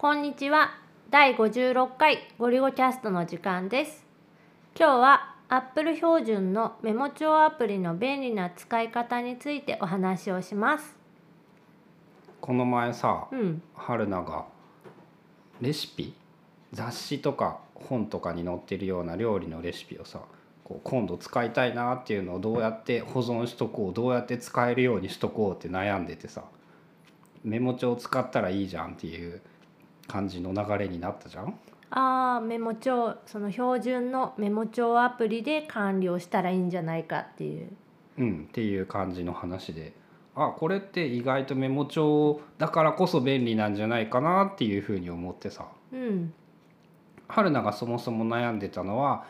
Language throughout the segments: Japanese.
こんにちは。第56回ゴリゴキャストの時間です。今日は Apple 標準のメモ帳アプリの便利な使い方についてお話をします。この前さ、うん。春菜がレシピ雑誌とか本とかに載ってるような料理のレシピをさこう今度使いたいなっていうのをどうやって保存しとこうどうやって使えるようにしとこうって悩んでてさメモ帳使ったらいいじゃんっていう感じの流れになったじゃん？あーメモ帳その標準のメモ帳アプリで管理をしたらいいんじゃないかっていう。うんっていう感じの話で。あこれって意外とメモ帳だからこそ便利なんじゃないかなっていうふうに思ってさ。うん。春菜がそもそも悩んでたのは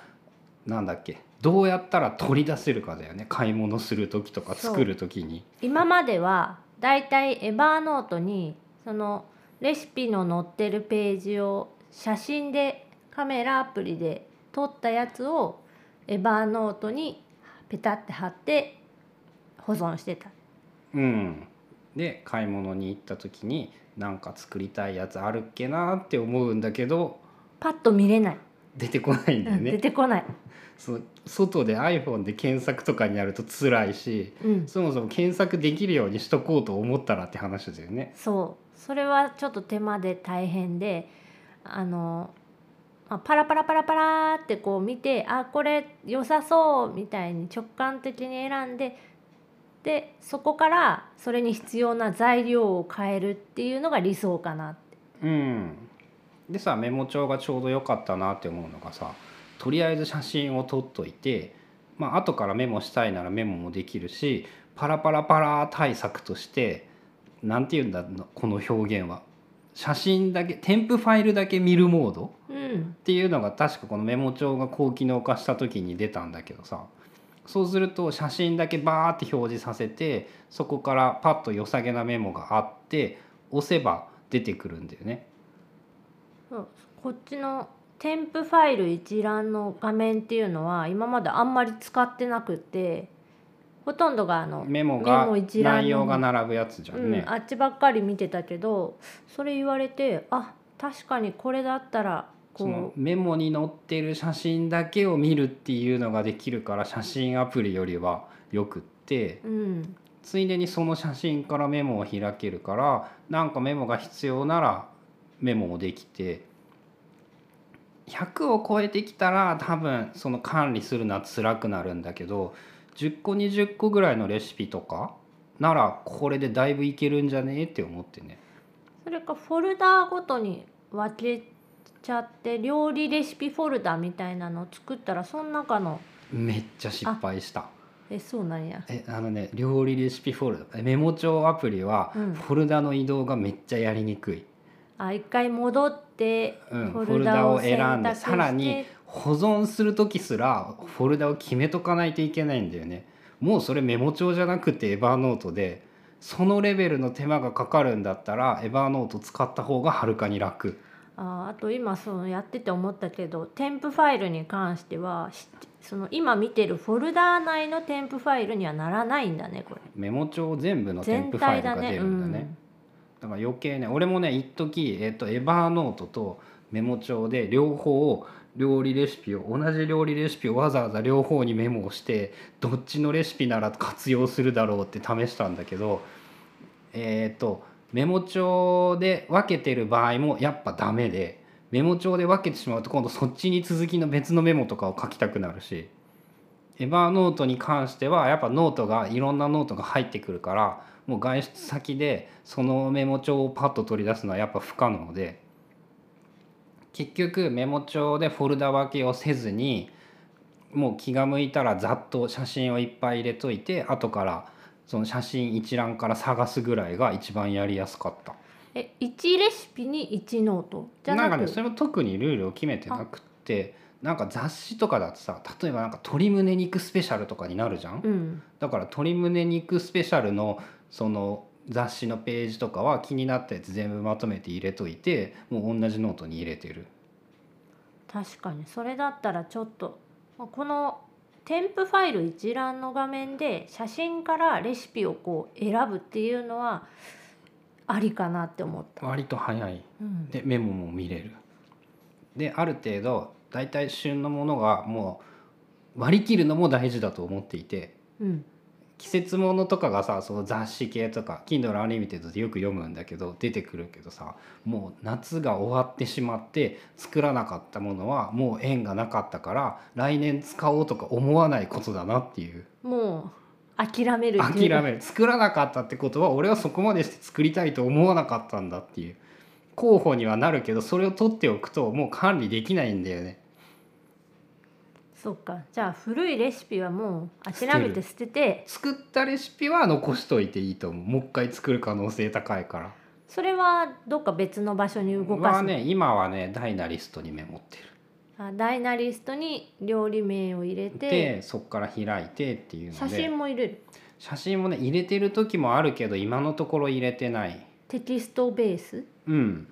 なんだっけ？どうやったら取り出せるかだよね。買い物する時とか作る時に。今まではだいたいエバーノートにそのレシピの載ってるページを写真でカメラアプリで撮ったやつをエバーノートにペタって貼って保存してた。うん。で買い物に行った時になんか作りたいやつあるっけなって思うんだけどパッと見れない、出てこないんだようん出ね、てこない、そう外で iPhone で検索とかにやると辛いしうん、そもそも検索できるようにしとこうと思ったらって話だよね。そうそれはちょっと手間で大変であの、ま、パラパラパラパラってこう見てあこれ良さそうみたいに直感的に選んででそこからそれに必要な材料を変えるっていうのが理想かなって。うんでさメモ帳がちょうど良かったなって思うのがさとりあえず写真を撮っといてまあ後からメモしたいならメモもできるしパラパラパラ対策としてなんて言うんだこの表現は。写真だけ添付ファイルだけ見るモードうん。っていうのが確かこのメモ帳が高機能化した時に出たんだけどさ。そうすると写真だけバーって表示させてそこからパッと良さげなメモがあって押せば出てくるんだよね。こっちの添付ファイル一覧の画面っていうのは今まであんまり使ってなくてほとんどがあのメモが内容が並ぶやつじゃんね。うん、。あっちばっかり見てたけどそれ言われてあ確かにこれだったらそのこメモに載ってる写真だけを見るっていうのができるから写真アプリよりはよくって。う、うん、ついでにその写真からメモを開けるからなんかメモが必要ならメモもできて。100を超えてきたら多分その管理するのは辛くなるんだけど10個20個ぐらいのレシピとかならこれでだいぶいけるんじゃね？えって思ってね。それかフォルダーごとに分けちゃって料理レシピフォルダみたいなのを作ったらその中のめっちゃ失敗した。えそうなんやえあのね料理レシピフォルダえメモ帳アプリはうんフォルダの移動がめっちゃやりにくい、あ一回戻ってうん、フォルダを選選んでさらに保存する時すらフォルダを決めとかないといけないんだよね。もうそれメモ帳じゃなくてエバーノートでそのレベルの手間がかかるんだったらエバーノート使った方がはるかに楽。ああと今そのやってて思ったけど添付ファイルに関してはしその今見てるフォルダー内の添付ファイルにはならないんだねこれ。メモ帳全部の添全付ファイ体だねルが出るんだね。だから余計ね俺もね一時えっとエバーノートとメモ帳で両方料理レシピを同じ料理レシピをわざわざ両方にメモをしてどっちのレシピなら活用するだろうって試したんだけどえっとメモ帳で分けてる場合もやっぱダメでメモ帳で分けてしまうと今度そっちに続きの別のメモとかを書きたくなるしエバーノートに関してはやっぱノートがいろんなノートが入ってくるからもう外出先でそのメモ帳をパッと取り出すのはやっぱ不可能で結局メモ帳でフォルダ分けをせずにもう気が向いたらざっと写真をいっぱい入れといて後からその写真一覧から探すぐらいが一番やりやすかった。え1レシピに1ノート？じゃなく？なんかねそれも特にルールを決めてなくってなんか雑誌とかだとさ例えばなんか鶏胸肉スペシャルとかになるじゃん、うん。だから鶏胸肉スペシャルのその雑誌のページとかは気になったやつ全部まとめて入れといてもう同じノートに入れてる。確かに。それだったらちょっとまあこの添付ファイル一覧の画面で写真からレシピをこう選ぶっていうのはありかなって思った。割と早い。うん、でメモも見れる。である程度大体旬のものがもう割り切るのも大事だと思っていてうん、季節ものとかがさその雑誌系とか Kindle Unlimited でよく読むんだけど出てくるけどさもう夏が終わってしまって作らなかったものはもう縁がなかったから来年使おうとか思わないことだなっていう。もう諦める諦める。作らなかったってことは俺はそこまでして作りたいと思わなかったんだっていう候補にはなるけどそれを取っておくともう管理できないんだよねそっか。じゃあ古いレシピはもう諦めて捨てて。作ったレシピは残しといていいと思う。もう一回作る可能性高いから。それはどっか別の場所に動かすの、はね今はねダイナリストにメモってる。あダイナリストに料理名を入れて。でそこから開いてっていうので。写真も入れる。写真もね入れてる時もあるけど今のところ入れてない。テキストベース？うん。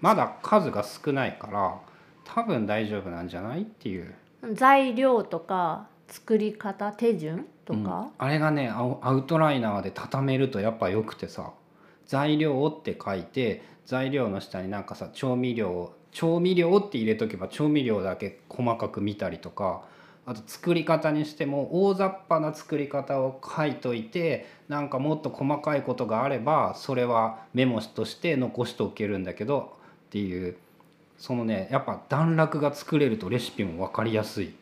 まだ数が少ないから多分大丈夫なんじゃない？っていう。材料とか作り方手順とうん。か、あれがねアウトライナーで畳めるとやっぱよくてさ。材料って書いて材料の下になんかさ調味料調味料って入れとけば調味料だけ細かく見たりとか。あと作り方にしても大雑把な作り方を書いといてなんかもっと細かいことがあればそれはメモとして残しておけるんだけどっていうそのねやっぱ段落が作れるとレシピも分かりやすい。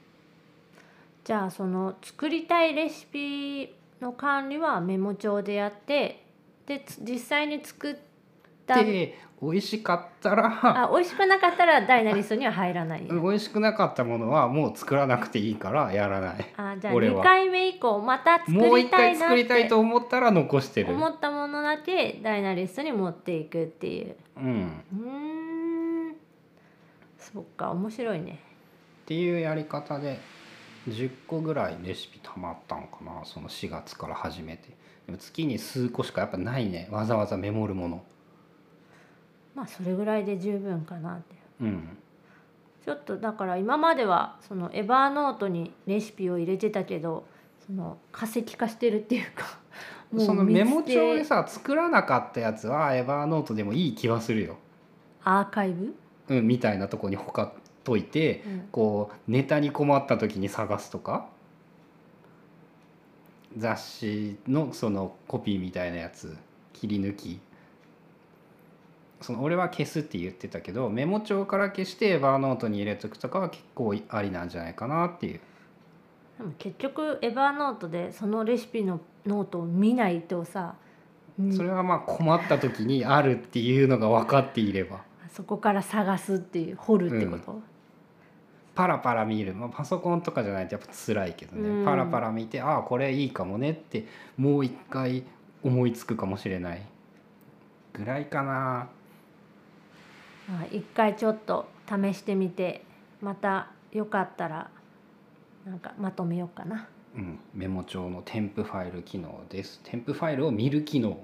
じゃあその作りたいレシピの管理はメモ帳でやってでつ実際に作ったで美味しかったらあ美味しくなかったらダイナリストには入らない、美味しくなかったものはもう作らなくていいからやらない。あじゃあ俺は。2回目以降また作もう一りた回作りたていと思ったら残してる。思ったものだけダイナリストに持っていくっていう。うん、っうーんそっか面白いね。ていうやり方で10個ぐらいレシピたまったんかなその4月から始めて。でも月に数個しかやっぱないねわざわざメモるもの。まあそれぐらいで十分かなって。うん。ちょっとだから今まではそのエバーノートにレシピを入れてたけどその化石化してるっていうか もうそのメモ帳でさ作らなかったやつはエバーノートでもいい気はするよ、アーカイブ、うん、みたいなとこにほかっといてうん。こうネタに困った時に探すとか雑誌のそのコピーみたいなやつ切り抜き。その俺は消すって言ってたけどメモ帳から消してエバーノートに入れとくとかは結構ありなんじゃないかなっていう。でも結局エバーノートでそのレシピのノートを見ないとさ、うんそれはまあ困った時にあるっていうのが分かっていればそこから探すっていう掘るってこと、パラパラ見る、まあ、パソコンとかじゃないとやっぱ辛いけどね、うん。パラパラ見てああこれいいかもねってもう一回思いつくかもしれないぐらいかな。まあ一回ちょっと試してみてまたよかったらなんかまとめようかな。うん、メモ帳の添付ファイル機能です。添付ファイルを見る機能